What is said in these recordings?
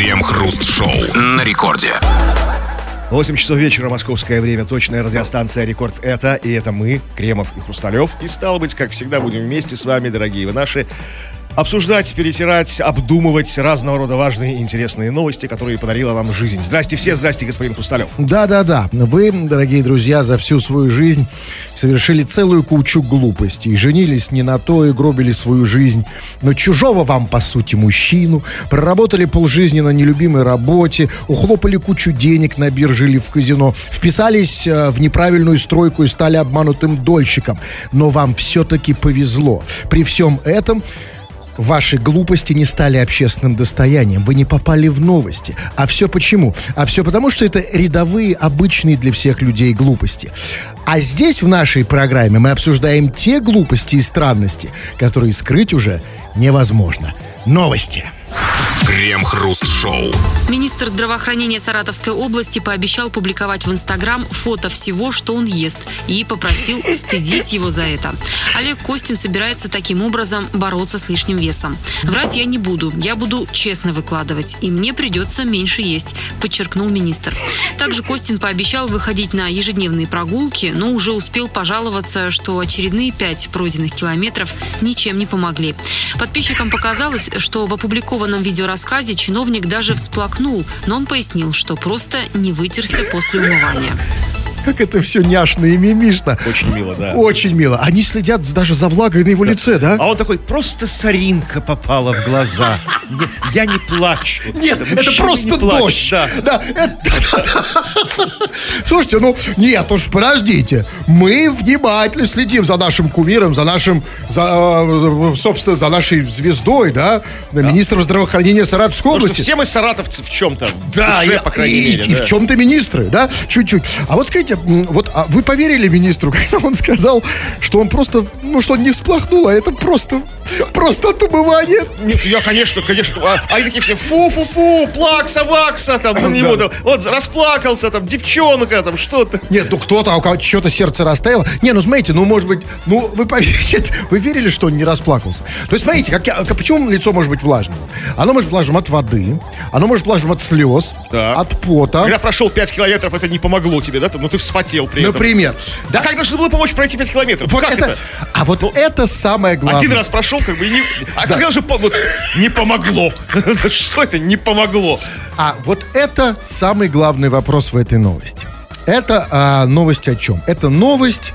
Крем-хруст-шоу на рекорде. 8 часов вечера, московское время, точная радиостанция «Рекорд» это, и это мы, Кремов и Хрусталев. И стало быть, как всегда, будем вместе с вами, дорогие вы наши, обсуждать, перетирать, обдумывать разного рода важные и интересные новости, которые подарила нам жизнь. Здрасте все, здрасте, господин Хрусталев. Да-да-да. Вы, дорогие друзья, за всю свою жизнь совершили целую кучу глупостей. Женились не на то и гробили свою жизнь. Но чужого вам, по сути, мужчину. Проработали полжизни на нелюбимой работе. Ухлопали кучу денег на бирже или в казино. Вписались э, в неправильную стройку и стали обманутым дольщиком. Но вам все-таки повезло. При всем этом Ваши глупости не стали общественным достоянием, вы не попали в новости. А все почему? А все потому, что это рядовые, обычные для всех людей глупости. А здесь в нашей программе мы обсуждаем те глупости и странности, которые скрыть уже невозможно. Новости. Крем-хруст-шоу. Министр здравоохранения Саратовской области пообещал публиковать в Инстаграм фото всего, что он ест, и попросил стыдить его за это. Олег Костин собирается таким образом бороться с лишним весом. Врать я не буду, я буду честно выкладывать, и мне придется меньше есть, подчеркнул министр. Также Костин пообещал выходить на ежедневные прогулки, но уже успел пожаловаться, что очередные пять пройденных километров ничем не помогли. Подписчикам показалось, что в опубликованном видеорассказе чиновник даже всплакнул, но он пояснил, что просто не вытерся после умывания. Как это все няшно и мимишно. Очень мило, да. Очень мило. Они следят даже за влагой на его лице, да? А он такой, просто соринка попала в глаза. Я не плачу. Нет, это просто дождь. Да. Да, Слушайте, ну, нет, уж подождите. Мы внимательно следим за нашим кумиром, за нашим, за, э, собственно, за нашей звездой, да, министром здравоохранения Саратовской Потому области. все мы саратовцы в чем-то. Да, душе, я- по крайней и, мере. и да. в чем-то министры, да, чуть-чуть. А вот скажите, м, вот а вы поверили министру, когда он сказал, что он просто, ну что он не всплакнул, а это просто, просто от умывания. Нет, я, конечно, конечно. А, а они такие все фу-фу-фу, плакса, вакса, там, на него, там, вот, расплакался, там, девчонка, там, что-то. Нет, ну кто-то, а у кого что-то сердце растаяло. Не, ну смотрите, ну может быть, ну вы поверите, вы верили, что он не расплакался. То есть смотрите, как, как- почему лицо может быть влажным? Оно может быть влажным от воды, оно может быть влажным от слез, Так. от пота. Когда прошел 5 километров, это не помогло тебе, да? Ну, ты вспотел при этом. Например. Да как должно было помочь пройти 5 километров? Вот как это, это? А вот это самое главное. Один раз прошел, как бы, и не... А когда же вот, не помогло? Что это не помогло? А вот это самый главный вопрос в этой новости. Это а, новость о чем? Это новость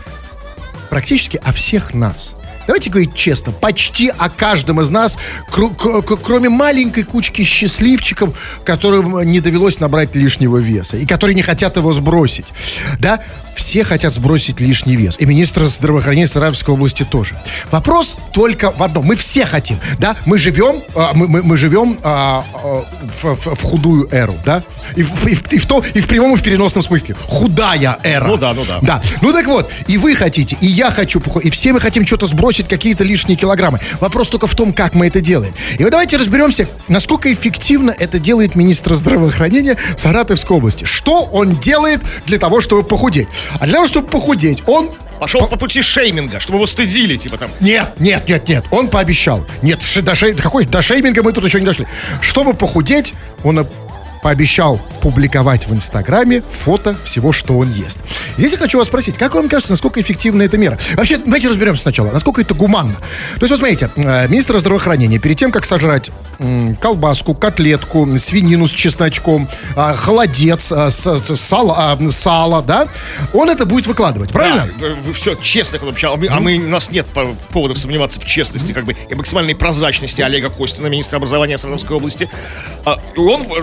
практически о всех нас. Давайте говорить честно, почти о каждом из нас, кру- к- к- кроме маленькой кучки счастливчиков, которым не довелось набрать лишнего веса и которые не хотят его сбросить. Да, все хотят сбросить лишний вес. И министр здравоохранения Саратовской области тоже. Вопрос только в одном. Мы все хотим, да? Мы живем, а, мы, мы- мы живем а, а, в, в- в худую эру, да? И в, и в- и в то, и в прямом, и в переносном смысле. Худая эра. Ну да, ну да. Да. Ну так вот, и вы хотите, и я хочу, и все мы хотим что-то сбросить, какие-то лишние килограммы. Вопрос только в том, как мы это делаем. И вот давайте разберемся, насколько эффективно это делает министр здравоохранения Саратовской области. Что он делает для того, чтобы похудеть? А для того, чтобы похудеть, он Пошел по пути шейминга, чтобы его стыдили, типа там. нет, нет, нет, нет. Он пообещал. Нет, до, шей- какой, до шейминга мы тут еще не дошли. Чтобы похудеть, он пообещал публиковать в Инстаграме фото всего, что он ест. Здесь я хочу вас спросить, как вам кажется, насколько эффективна эта мера? Вообще, давайте разберемся сначала, насколько это гуманно. То есть, вот смотрите, э, министр здравоохранения перед тем, как сожрать колбаску, котлетку, свинину с чесночком, а, холодец, а, сало, а, сало, да, он это будет выкладывать, правильно? все честно, а мы, а мы- у нас нет по- поводов сомневаться в честности, как бы, и максимальной прозрачности Олега Костина, министра образования Саратовской области. Он, э,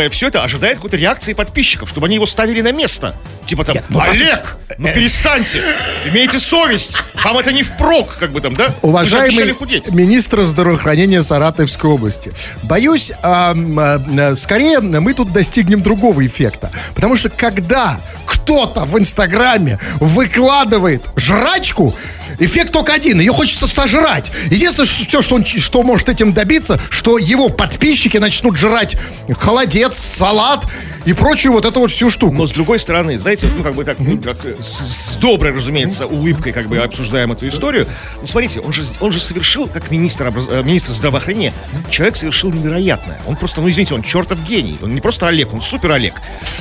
выкладывая все это, ожидает какой-то реакции подписчиков, чтобы они его ставили на место. Типа там, ну, Олег, ну перестаньте, имейте совесть, вам это не впрок, как бы там, да? Уважаемый министр здравоохранения Саратовской области, боюсь, а, а, скорее мы тут достигнем другого эффекта. Потому что когда кто-то в Инстаграме выкладывает жрачку, эффект только один. Ее хочется сожрать. Единственное, что, все, что он что может этим добиться, что его подписчики начнут жрать холодец, салат и прочую вот эту вот всю штуку. Но с другой стороны, знаете, ну как бы так, ну, так, э, с, с доброй, разумеется, улыбкой как бы обсуждаем эту историю. Ну смотрите, он же, он же совершил, как министр, образ- э, министр здравоохранения, человек совершил невероятное. Он просто, ну извините, он чертов гений. Он не просто Олег, он супер Олег.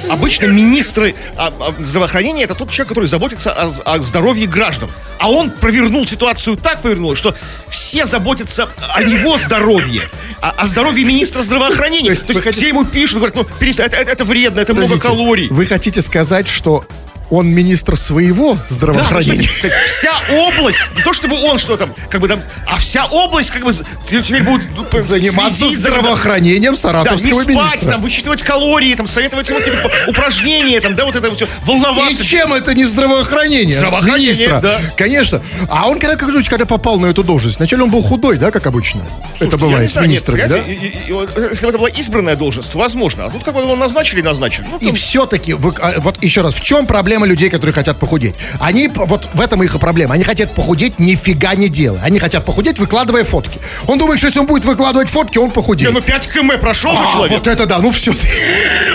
Обычно министры а, а, здравоохранения это тот человек, который заботится о, о здоровье граждан. А он провернул ситуацию так, повернул, что все заботятся о его здоровье, о, о здоровье министра здравоохранения. То есть, вы хотите- все ему пишут, говорят, ну перестань, это- это вредно, это много Подождите, калорий. Вы хотите сказать, что он министр своего Да, здравоохранения? кстати, вся область, не то чтобы он что там, как бы там, а вся область как бы теперь будет ну, Заниматься следить за- здравоохранением Да, не саратовского спать, министра. там, высчитывать калории, там, советовать ему какие-то упражнения, там, да, вот это вот все, И волноваться. чем это не здравоохранение? Здравоохранение, министра? да. Конечно. А он когда, как когда попал на эту должность, вначале он был худой, да, как обычно? Слушайте, это бывает с нет, министрами, да? и- и- и Если бы это была избранная должность, то возможно. А тут как бы его назначили, назначили. Ну, И там, все-таки, вот еще раз, в чем проблема людей, которые хотят похудеть? Они, вот в этом их и проблема. Они хотят похудеть нифига не делая. Они хотят похудеть, выкладывая фотки. Он думает, что если он будет выкладывать фотки, он не, похудеет. ну 5 км прошел А, человек. вот это да, ну все.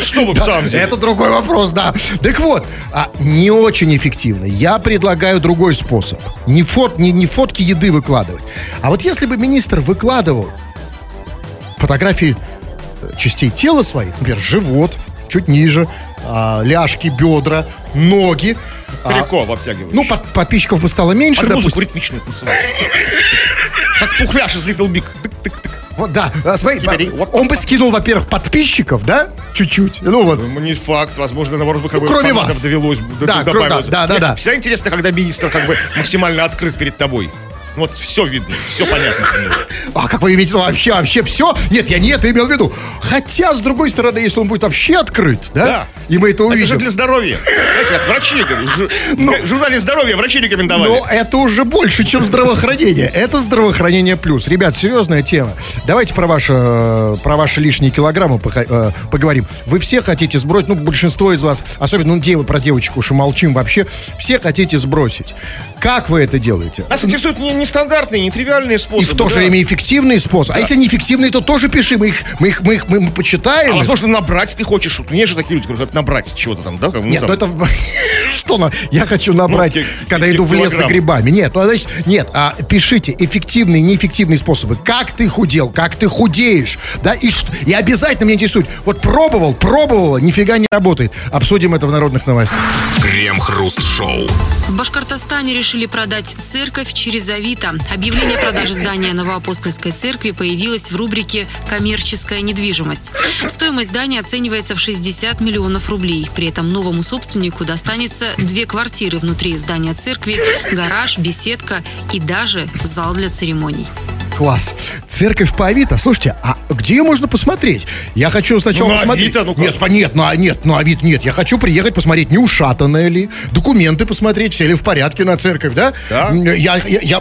Что бы в самом деле? Это другой вопрос, да. Так вот, а, не очень эффективно. Я предлагаю другой способ. Не, фот, не, не фотки еды выкладывать. А вот если бы министр выкладывал фотографии э, частей тела своих, например, живот, чуть ниже, а, ляжки, бедра, ноги. а, Далеко обтягиваешь. ну, под- подписчиков бы стало меньше, Под допустим. музыку ритмичную танцевать. Как пухляш из Little Big. Вот, да, а, смотри, Скибиди. по- он бы скинул, во-первых, подписчиков, да, чуть-чуть. Ну вот, Ну, Не факт, возможно, наоборот, бы как бы кроме вас. довелось Да, добавилось. да, да, Нет, да. Всегда интересно, когда министр как бы максимально открыт перед тобой. Вот все видно, все понятно. А как вы имеете в виду, вообще, вообще все? Нет, я не это имел в виду. Хотя, с другой стороны, если он будет вообще открыт, да, Да. и мы это Это же увидим, для здоровья. Знаете, как врачи, в журнале здоровья врачи рекомендовали. но это уже больше, чем здравоохранение. Это здравоохранение плюс. Ребят, серьезная тема. Давайте про ваши, э, про ваши лишние килограммы э, поговорим. Вы все хотите сбросить, ну, большинство из вас, особенно, ну, девы, про девочек уж и молчим вообще, все хотите сбросить. Как вы это делаете? Нас интересуют не- нестандартные, нетривиальные И способы. в то же да. время эффективный способ. А если неэффективный, то тоже пиши. Мы их, мы их, мы их, мы, мы почитаем. А возможно, набрать ты хочешь. Вот Есть же такие люди, которые хотят набрать чего-то там, да? как, ну, Нет, там. ну это... Что на... Я хочу набрать, Ну, когда иду в лес за грибами. Нет, ну, значит, нет, а, пишите эффективные, неэффективные способы. Как ты худел, как ты худеешь, да, и, что- и обязательно меня интересует. Вот пробовал, пробовала, нифига не работает. Обсудим это в народных новостях. Крем-хруст-шоу. В Башкортостане решили продать церковь через Авито. Объявление о продаже здания Новоапостольской церкви появилось в рубрике «Коммерческая недвижимость». Стоимость здания оценивается в 60 миллионов рублей. При этом новому собственнику достанется две квартиры внутри здания церкви, гараж, беседка и даже зал для церемоний. Класс. Церковь по Авито. Слушайте, а где ее можно посмотреть? Я хочу сначала Ну, на посмотреть. Авито, ну нет, по- нет, на, нет, на Авито нет. Я хочу приехать посмотреть, не ушатанная ли, документы посмотреть, все ли в порядке на церковь, да? Да. Я, я, я-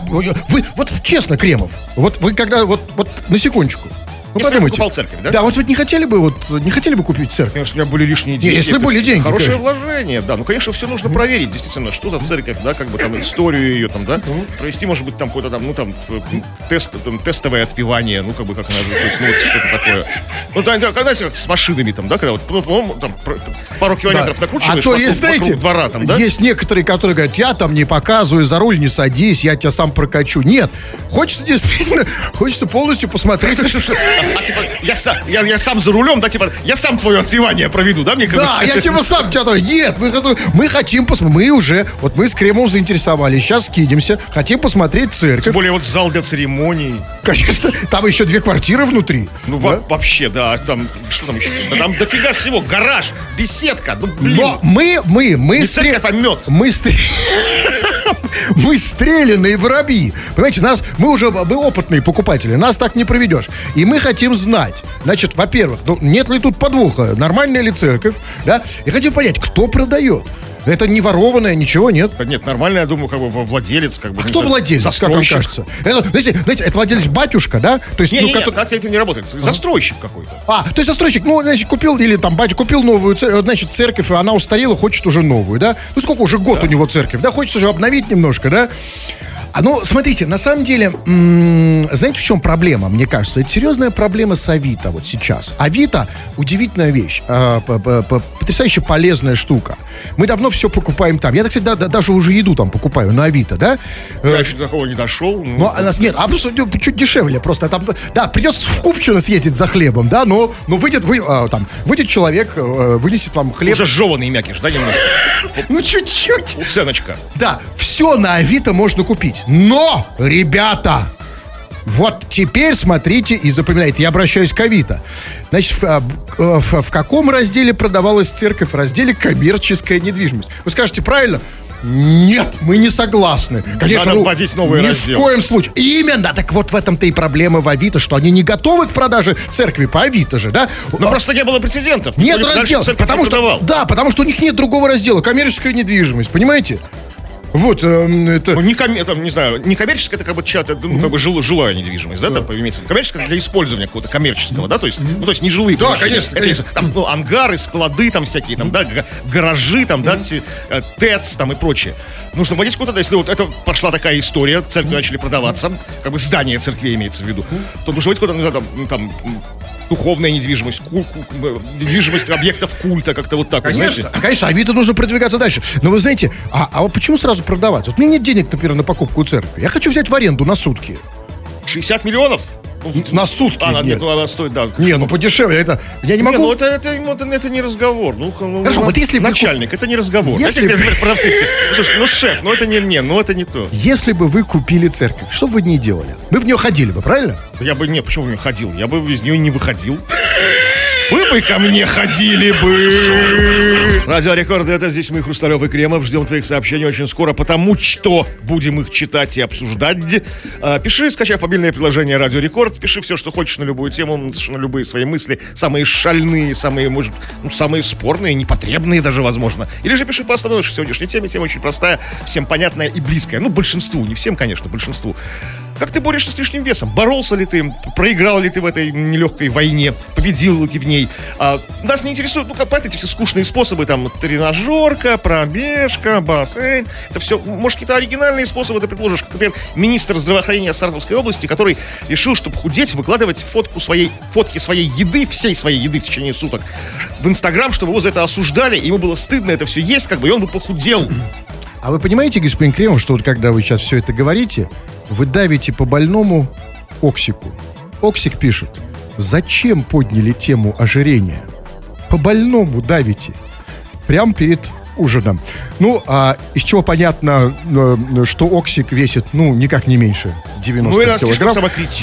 вы, вот честно, Кремов, вот вы когда, вот, вот на секундочку. Ну, Если я подумайте. покупал церковь, да? Да, вот вы не хотели бы, вот, не хотели бы купить церковь? Конечно, у меня были лишние деньги. если Это были деньги, Хорошее конечно. вложение, да. Ну, конечно, все нужно проверить, действительно, что за церковь, да, как бы там историю ее там, да. Провести, может быть, там какой-то там, ну, там, э, тест, там, тестовое отпевание, ну, как бы, как она, то есть, ну, вот что-то такое. Ну, да, да, когда как с машинами там, да, когда вот, ну, по-моему, там, пару километров Да. накручиваешь а то есть, знаете, двора там, да. есть некоторые, которые говорят, я там не показываю, за руль не садись, я тебя сам прокачу. Нет, хочется действительно, хочется полностью посмотреть. А, типа, я, сам, я, я сам за рулем, да, типа, я сам твое отпевание проведу, да, мне как бы? Да, я типа сам тебя там- Нет, мы, мы хотим посмотреть. Мы уже, вот мы с Кремом заинтересовались. Сейчас скидимся. Хотим посмотреть Тем церковь. более вот зал для церемоний. Конечно, там еще две квартиры внутри. Ну, Да? во- вообще, да, там, что там еще? Там дофига всего, гараж, беседка, ну, блин. Но мы, мы, мы... Стре- церковь, а мед. Мы стре- Мы стреляные воробьи. Понимаете, нас, мы уже мы опытные покупатели, нас так не проведешь. И мы хотим знать, значит, во-первых, ну, нет ли тут подвоха, нормальная ли церковь, да? И хотим понять, кто продает. Это не ворованное, ничего нет. Да Нет, нормально, я думаю, как бы владелец, как бы. А кто знаю, владелец, как вам застройщик. кажется? Это, знаете, знаете, это владелец батюшка, да? То есть, Не, ну, не, который- так это не работает. Застройщик какой-то. А, то есть застройщик, ну, значит, купил, или там батя купил новую церковь, значит, церковь, она устарела, хочет уже новую, да? Ну, сколько уже год у него церковь, да? Хочется же обновить немножко, да? А ну, смотрите, на самом деле, м, знаете, в чем проблема, мне кажется? Это серьезная проблема с Авито вот сейчас. Авито – удивительная вещь, п- потрясающе полезная штука. Мы давно все покупаем там. Я, кстати, да- да- даже уже еду там покупаю на Авито, да? Э, Я еще до такого не дошел. ну, Ну, а нас нет, а просто ну, чуть дешевле. Просто там, да, придется в Купчино съездить за хлебом, да, но, но выйдет, вы, а, там, выйдет человек, э, вынесет вам хлеб. Уже жеванный мякиш, да, немножко? Ну, чуть-чуть. Уценочка. Да, все на Авито можно купить. Но, ребята, вот теперь смотрите и запоминайте. Я обращаюсь к Авито. Значит, в, а, б- в- в каком разделе продавалась церковь? В разделе коммерческая недвижимость. Вы скажете правильно? Нет, мы не согласны. Конечно, Надо ну, вводить новый ни раздел. в коем случае. Именно. Так вот в этом-то и проблема в Авито, что они не готовы к продаже церкви по Авито же, да? Но просто не было прецедентов. Нет Никто раздела, церковь потому не что, да, потому что у них нет другого раздела, коммерческая недвижимость, понимаете? Вот, эм, это... Ну, не, ком- это, не знаю, не коммерческая, это как бы чья-то, ну, как бы жил- жилая недвижимость, да, там имеется. Коммерческая для использования какого-то коммерческого, да, то есть, ну, то есть не жилые Да, конечно, Это конечно. Там, ну, ангары, склады там всякие, там, да, га- гаражи, там, да, э, ТЭЦ, там и прочее. Нужно вводить куда-то, если вот это пошла такая история, церкви начали продаваться, как бы здание церкви имеется в виду, то нужно вводить куда-то, ну, там, там, духовная недвижимость, ку- ку- э, недвижимость объектов культа, как-то вот так, вот, Конечно, знаете. конечно, Авито нужно продвигаться дальше. Но вы знаете, а, а вот почему сразу продавать? Вот у меня нет денег, например, на покупку церкви. Я хочу взять в аренду на сутки. 60 миллионов? Ну, На сутки. А, нет. нет, ну, она стоит, да. Не, ну подешевле. Это я не Не, могу. ну это, это, это, это не разговор. Ну, ну, Хорошо, ну, вот если бы начальник, это не разговор. Если Знаете, бы- продавцы Слушай, ну шеф, ну это не, не, ну это не то. Если бы вы купили церковь, что бы вы в ней делали? Вы в нее ходили бы, правильно? Я бы не, почему бы не ходил? Я бы из нее не выходил. Вы бы ко мне ходили бы. Радио Рекорд, это здесь мы, Хрусталев и Кремов. Ждем твоих сообщений очень скоро, потому что будем их читать и обсуждать. А, Пиши, скачав мобильное приложение Радио Рекорд. Пиши все, что хочешь на любую тему, на любые свои мысли. Самые шальные, самые, может, ну, самые спорные, непотребные даже, возможно. Или же пиши по основной нашей сегодняшней теме. Тема очень простая, всем понятная и близкая. Ну, большинству, не всем, конечно, большинству. Как ты борешься с лишним весом? Боролся ли ты? Проиграл ли ты в этой нелегкой войне? Победил ли ты в ней? А, нас не интересуют, ну, как эти все скучные способы, там, тренажерка, пробежка, бассейн. Это все, может, какие-то оригинальные способы ты предложишь. Например, министр здравоохранения Саратовской области, который решил, чтобы худеть, выкладывать фотку своей, фотки своей еды, всей своей еды в течение суток в Инстаграм, чтобы его за это осуждали, ему было стыдно это все есть, как бы, и он бы похудел. А вы понимаете, господин Кремов, что вот когда вы сейчас все это говорите, вы давите по больному Оксику. Оксик пишет, зачем подняли тему ожирения? По больному давите. Прям перед ужином. Ну, а из чего понятно, э, что Оксик весит, ну, никак не меньше 90 Ну, килограмм.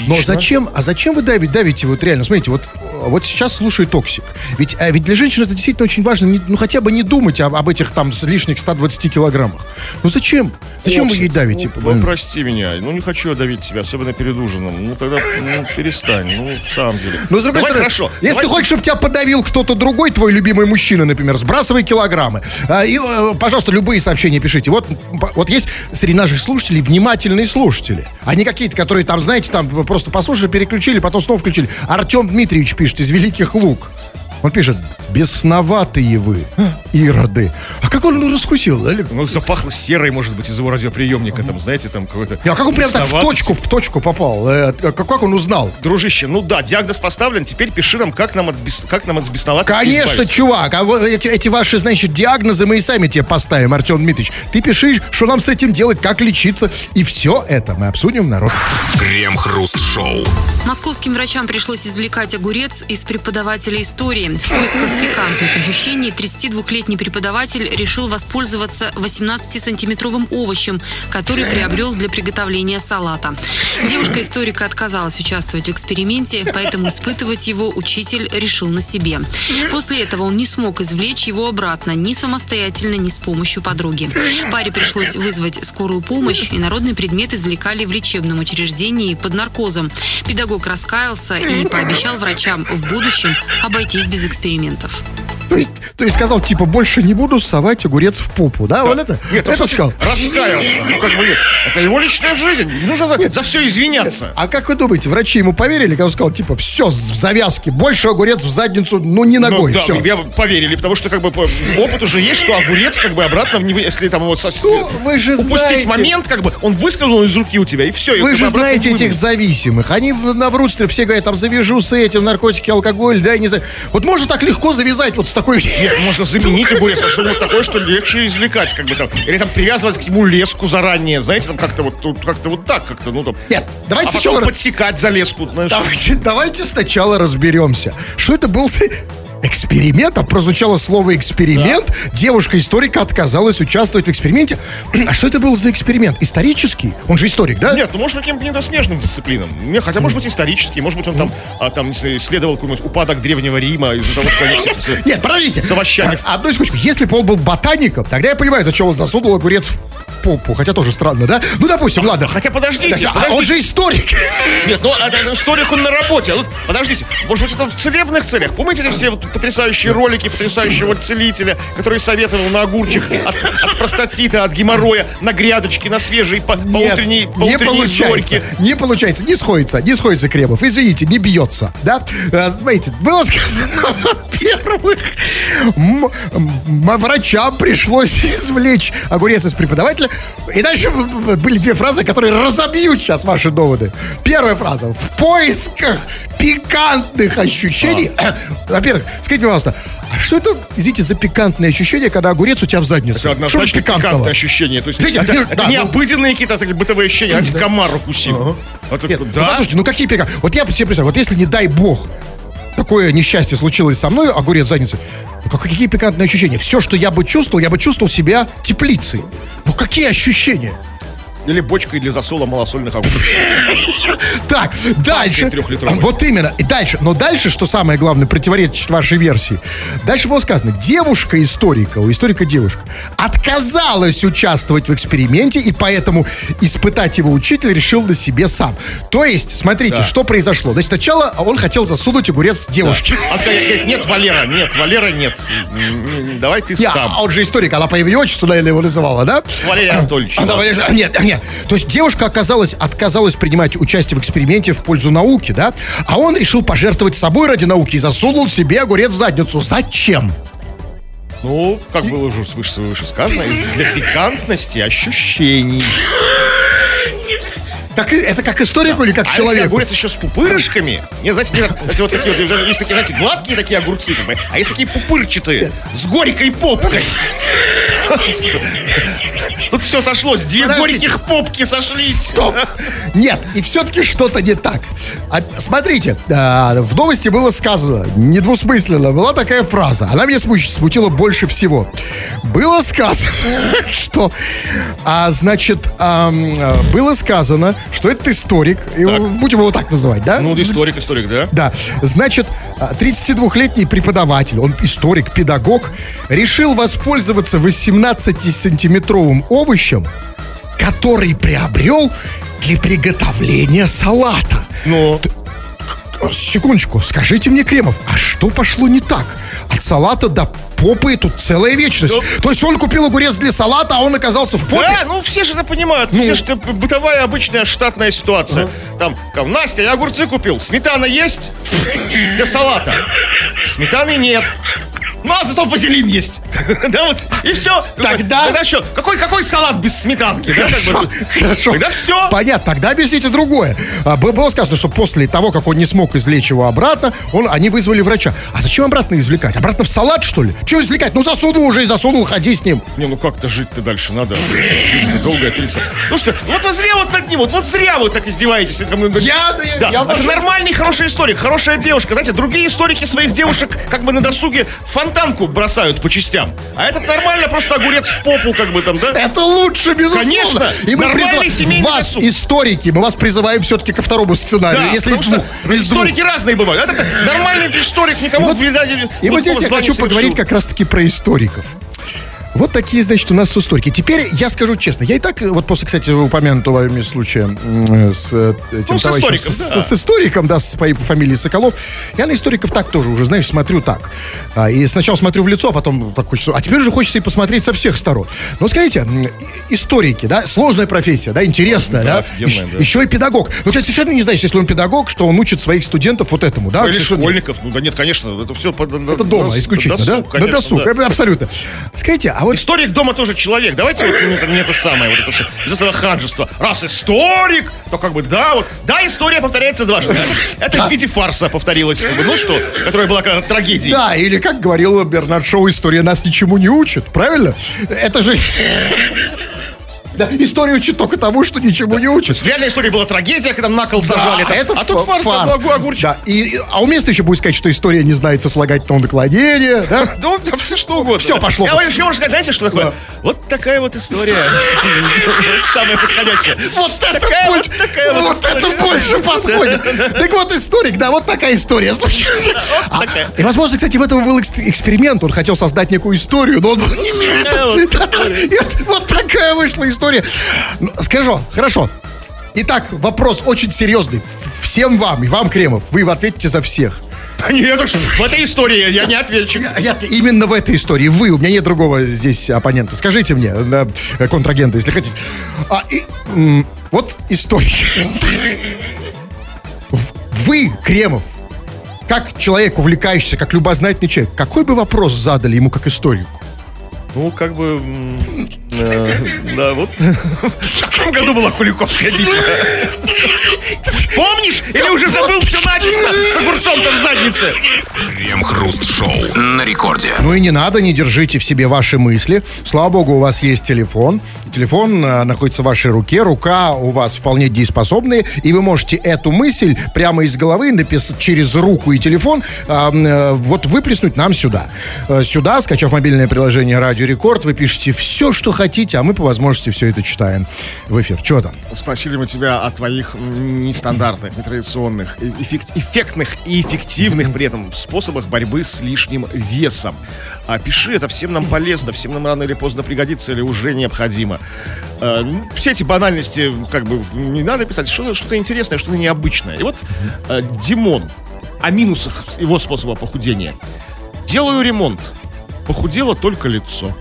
Но зачем, а зачем вы давите, давите вот реально, смотрите, вот, вот сейчас слушает Оксик. Ведь, а ведь для женщин это действительно очень важно, не- ну, хотя бы не думать об, об этих там лишних 120 килограммах. Ну, зачем? Зачем вы ей давите? Ну, больному? прости меня, ну не хочу я давить тебя, особенно перед ужином. Ну тогда ну, перестань, ну в самом деле. Ну, с другой Давай стороны, хорошо. если давай- ты хочешь, чтобы тебя подавил кто-то другой, твой любимый мужчина, например, сбрасывай килограммы. А, и, э, пожалуйста, любые сообщения пишите. Вот, вот есть среди наших слушателей внимательные слушатели. Они какие-то, которые там, знаете, там просто послушали, переключили, потом снова включили. Артем Дмитриевич пишет из Великих Лук. Он пишет, бесноватые вы, ироды. А как он ну, раскусил, Олег? Ну, запахло серой, может быть, из его радиоприемника, там, знаете, там какой-то... А как он прям так в точку, в точку попал? Э, как, как он узнал? Дружище, ну да, диагноз поставлен, теперь пиши нам, как нам от, бес- как нам от бесноватости Конечно, избавиться. чувак, а вот эти, эти ваши, значит, диагнозы мы и сами тебе поставим, Артем Дмитриевич. Ты пиши, что нам с этим делать, как лечиться, и все это мы обсудим, народ. Крем-хруст-шоу. Московским врачам пришлось извлекать огурец из преподавателя истории. В поисках пикантных ощущений 32-летний преподаватель решил воспользоваться 18-сантиметровым овощем, который приобрел для приготовления салата. Девушка-историка отказалась участвовать в эксперименте, поэтому испытывать его учитель решил на себе. После этого он не смог извлечь его обратно ни самостоятельно, ни с помощью подруги. Паре пришлось вызвать скорую помощь, и народный предмет извлекали в лечебном учреждении под наркозом. Педагог раскаялся и пообещал врачам в будущем обойтись без экспериментов. То есть, то есть сказал, типа, больше не буду совать огурец в попу, да? Он это, Нет, это сказал. раскаялся. Ну, как бы, нет, это его личная жизнь. Не нужно за, за все извиняться. А как вы думаете, врачи ему поверили, когда он сказал, типа, все, в завязке, больше огурец в задницу, ну, не ногой, Ну, да, все. я поверили, потому что как бы по- опыт уже есть, что огурец как бы обратно, если там вот совсем Ну, вы же упустить знаете- момент, как бы он выскользнул из руки у тебя и все. Вы же знаете этих зависимых. Они в- наврут, что все говорят, там, завяжу с этим, наркотики, алкоголь, да, я не знаю. Вот можно так легко завязать вот с такой... Нет, можно заменить огурец на что-нибудь такое, что легче извлекать, как бы там. Или там привязывать к нему леску заранее, знаете, там как-то вот, как-то вот так, как-то, ну там. Нет, давайте а потом сначала... подсекать за леску, знаешь. Давайте, давайте сначала разберемся. Что это был за эксперимент? А прозвучало слово эксперимент. Девушка-историка отказалась участвовать в эксперименте. А что это был за эксперимент? Исторический? Он же историк, да? Нет, ну может быть каким-то смежным дисциплинам. Хотя может быть исторический, может быть он там, а, там исследовал какой-нибудь упадок древнего Рима из-за того, что они все... все- Нет, подождите. С овощами. А, Одну секундочку. Если бы он был ботаником, тогда я понимаю, зачем он засунул огурец в попу. Хотя тоже странно, да? Ну, допустим, ладно. Хотя подождите, А он подождите. же историк. Нет, ну а, а, историк он на работе. А подождите, может быть это в целебных целях? Помните все вот потрясающие ролики потрясающего целителя, который советовал на огурчик от, от простатита, от геморроя, на грядочке, на свежие по, по Нет, утренней, по не утренней получается. зорьке. Не получается, не сходится, не сходится Кремов. Извините, не бьется, да? Э, Смотрите, было сказано, во-первых, врачам пришлось извлечь огурец из преподавателя. И дальше были две фразы, которые разобьют сейчас ваши доводы. Первая фраза. В поисках пикантных ощущений. Во-первых, скажите, пожалуйста, а что это, извините, за пикантные ощущения, когда огурец у тебя в заднице? Это однозначно пикантное ощущение. То есть Знаете, это, не- это да, не ну- обыденные какие-то такие бытовые ощущения, а комар укусил. Вот Нет, ну, да? послушайте, ну какие перекаты? Вот я себе представляю, вот если, не дай бог, такое несчастье случилось со мной, огурец в заднице, ну какие пикантные ощущения? Все, что я бы чувствовал, я бы чувствовал себя теплицей. Ну какие ощущения? Или бочкой для засола малосольных огурцов. Так, дальше. Вот именно. И дальше. Но дальше, что самое главное, противоречит вашей версии. Дальше было сказано, девушка-историка, у историка девушка, отказалась участвовать в эксперименте, и поэтому испытать его учитель решил на себе сам. То есть, смотрите, Да. что произошло. Значит, сначала он хотел засунуть огурец девушке. Такая говорит, нет, Валера, нет, Валера, нет. Давай ты Не, сам. а он же историк, она по имени отчеству, наверное, его называла, да? Валерий Анатольевич. Да, Валерий- а, Нет, нет. То есть девушка оказалась, отказалась принимать участие в эксперименте в пользу науки, да? А он решил пожертвовать собой ради науки и засунул себе огурец в задницу. Зачем? Ну, как было уже выше, выше сказано, для пикантности ощущений. Так и- это как историку или как А если человеку? огурец еще с пупырышками? Нет, знаете, нет, знаете, вот такие вот, есть такие, знаете, гладкие такие огурцы, как бы, а есть такие пупырчатые, с горькой попкой. Тут все сошлось, две Подождите. горьких попки сошлись. Стоп! Нет, и все-таки что-то не так. А, смотрите, а, в новости было сказано, недвусмысленно, была такая фраза. Она меня смуч- смутила больше всего. Было сказано, что, а, значит, а, было сказано, что этот историк, и будем его так называть, да? Ну, историк, историк, да? Да, значит, а, 32-летний преподаватель, он историк, педагог, решил воспользоваться 18-сантиметровым овощем, который приобрел для приготовления салата. Ну, Секундочку, скажите мне, Кремов, а что пошло не так? От салата до попы тут целая вечность. Да. То есть он купил огурец для салата, а он оказался в попе? да, ну все же это понимают. Ну. Все же это бытовая обычная штатная ситуация. Там, там, Настя, я огурцы купил. Сметана есть? Для салата. Сметаны нет. Ну, а зато вазелин есть. Да, вот, и все. Тогда- Тогда что? Какой, какой салат без сметанки? Хорошо, хорошо. Тогда все. Понятно, тогда объясните другое. А, было сказано, что после того, как он не смог извлечь его обратно, он, они вызвали врача. А зачем обратно извлекать? Обратно в салат, что ли? Чего извлекать? Ну, засунул уже и засунул, ходи с ним. Не, ну как-то жить-то дальше надо. Жизнь-то долгая, 30. Ну что, вот вы зря вот над ним, вот, вот зря вы так издеваетесь. Я- да я- Да, я это нормальный, хороший историк, хорошая девушка. Знаете, другие историки своих девушек как бы на досуге фонтанку бросают по частям. А этот нормально, просто огурец в попу, как бы там, да? Это лучше, безусловно. Конечно. И мы призываем вас, досуг. историки, мы вас призываем все-таки ко второму сценарию. Да, если из двух. из двух. историки разные бывают. Этот нормальный историк, никому вот- вреда не И вот здесь я хочу совершил. поговорить как раз-таки про историков. Вот такие, значит, у нас историки. Теперь я скажу честно, я и так, вот после, кстати, упомянутого вами случая с э, этим Ну, с товарищем, историком, с, да. с историком, да, с по фамилией Соколов, я на историков так тоже уже, знаешь, смотрю так. А, и сначала смотрю в лицо, а потом так хочется, а теперь уже хочется и посмотреть со всех сторон. Ну, скажите, историки, да, сложная профессия, да, интересная, Да, да, офигенная, да. еще и педагог. Ну, ты совершенно не знаешь, если он педагог, что он учит своих студентов вот этому, да? Или совершенно- школьников. Ну да нет, конечно, это все Это дома исключительно, да? на досуг, э, абсолютно. Скажите, а вот Историк дома тоже человек. Давайте вот не это, не это самое, вот это все. Без этого ханжества. Раз историк, то как бы да, вот. Да, история повторяется дважды. Это в виде фарса повторилось. как бы, Ну что, которая была как трагедией. Да, или как говорил Бернард Шоу, история нас ничему не учит, правильно? Это же... Да, история учит только тому, что ничему не учит. Реальная история была трагедия, когда на кол сажали. Да, там. а тут фа- фарс, огу- огурчик. Да, и, а уместно еще будет сказать, что история не знает сослагательного наклонения, да? Да все что угодно. Всё пошло. Я еще можно сказать, знаете, что такое? Вот такая вот история. Самая подходящая. Вот это больше, вот это больше подходит. Так вот, историк, да, вот такая история случилась. А. И, возможно, кстати, в этом был экс- эксперимент. Он хотел создать некую историю, но он был не Вот такая вышла история. Ну, Скажу, хорошо. Итак, вопрос очень серьезный. Всем вам, и вам, Кремов, вы ответите за всех. Нет, в этой истории я не отвечу. Я- я- именно в этой истории вы, у меня нет другого здесь оппонента. Скажите мне, контрагента, если хотите. А, и, вот история. Вы, Кремов, как человек, увлекающийся, как любознательный человек, какой бы вопрос задали ему как историку? Ну, как бы... э, Да, вот. В каком году была Куликовская битва? Помнишь? Или уже забыл все начисто с огурцом-то в заднице? Крем-хруст-шоу на рекорде. Ну и не надо, не держите в себе ваши мысли. Слава богу, у вас есть телефон. Телефон э, находится в вашей руке, рука у вас вполне дееспособная, и вы можете эту мысль прямо из головы написать через руку и телефон, э, э, вот выплеснуть нам сюда. Э, сюда, скачав мобильное приложение Радио Рекорд, вы пишете все, что хотите, а мы по возможности все это читаем в эфир. Чего там? Спросили мы тебя о твоих нестандартных, нетрадиционных, э- эффект- эффектных и эффективных при этом способах борьбы с лишним весом. А пиши, это всем нам полезно, всем нам рано или поздно пригодится или уже необходимо. Э, ну, все эти банальности, как бы, не надо писать, что- что-то интересное, что-то необычное. И вот э, Димон о минусах его способа похудения. Делаю ремонт. Похудело только лицо.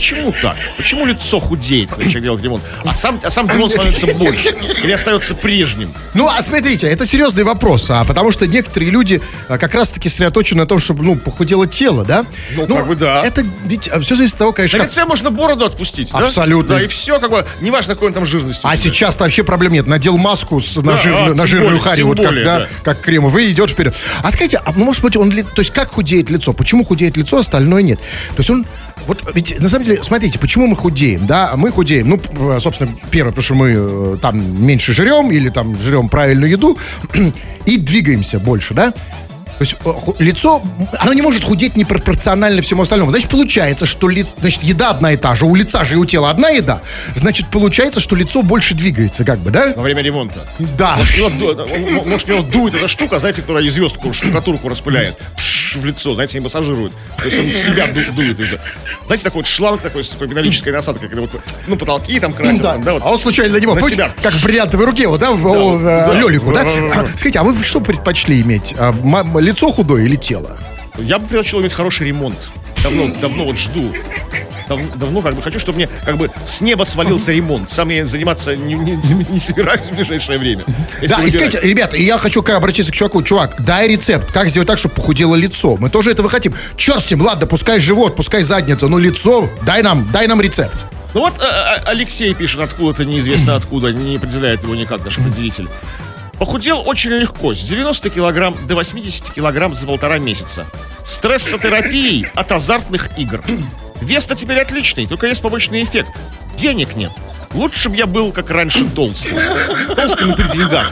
Почему так? Почему лицо худеет, человек делает ремонт? А сам, а сам Димон становится больше? Или остается прежним? Ну, а смотрите, это серьезный вопрос, а потому что некоторые люди а, как раз-таки сосредоточены на том, чтобы, ну, похудело тело, да? Ну, как бы да. Это ведь все зависит от того, конечно, На как- лице можно бороду отпустить? Абсолютно. Да, и все, как бы, неважно, какой он там жирности. А сейчас вообще проблем нет. Надел маску с, на, Да, жир- а, на жирную более, харю, вот как, более, да, да. как Кремов, и идет вперед. А скажите, а может быть он, то есть как худеет лицо? Почему худеет лицо, остальное нет? То есть он, вот ведь на самом деле, смотрите, почему мы худеем, да? Мы худеем, ну, собственно, первое, потому что мы э, там меньше жрем или там жрем правильную еду и двигаемся больше, да? То есть э, лицо, оно не может худеть непропорционально всему остальному. Значит, получается, что лиц, значит, еда одна и та же, у лица же и у тела одна еда. Значит, получается, что лицо больше двигается, как бы, да? Во время ремонта. Да. Может, его ду- он- он- может, его дует эта штука, знаете, которая и звездку, штукатурку распыляет Пш, в лицо, знаете, и массажирует. То есть он в себя ду- дует. это. Знаете, такой вот шланг такой с такой металлической насадкой, когда вот, ну, потолки там красят, Да. там, да, вот. А он случайно на него, На помните, как в бриллиантовой руке, вот, да, у, э, да. Да? Да-да-да. А, Скажите, а вы что предпочли иметь? А, лицо худое или тело? Я бы предпочел иметь хороший ремонт. Давно, давно вот жду. Дав- давно как бы хочу, чтобы мне как бы с неба свалился ремонт. Сам я заниматься не, не- не собираюсь в ближайшее время. Да, и скажите, ребята, я хочу как обратиться к чуваку. Чувак, дай рецепт, как сделать так, чтобы похудело лицо. Мы тоже этого хотим. Черт с ним, ладно, пускай живот, пускай задница, но лицо, дай нам, дай нам рецепт. Ну вот э, э, Алексей пишет откуда-то, неизвестно откуда, не определяет его никак наш определитель. Похудел очень легко, с 90 килограмм до 80 килограмм за полтора месяца. Стрессотерапией от азартных игр. Вес-то теперь отличный, только есть побочный эффект. Денег нет. Лучше бы я был, как раньше, толстым. Толстым и при деньгах.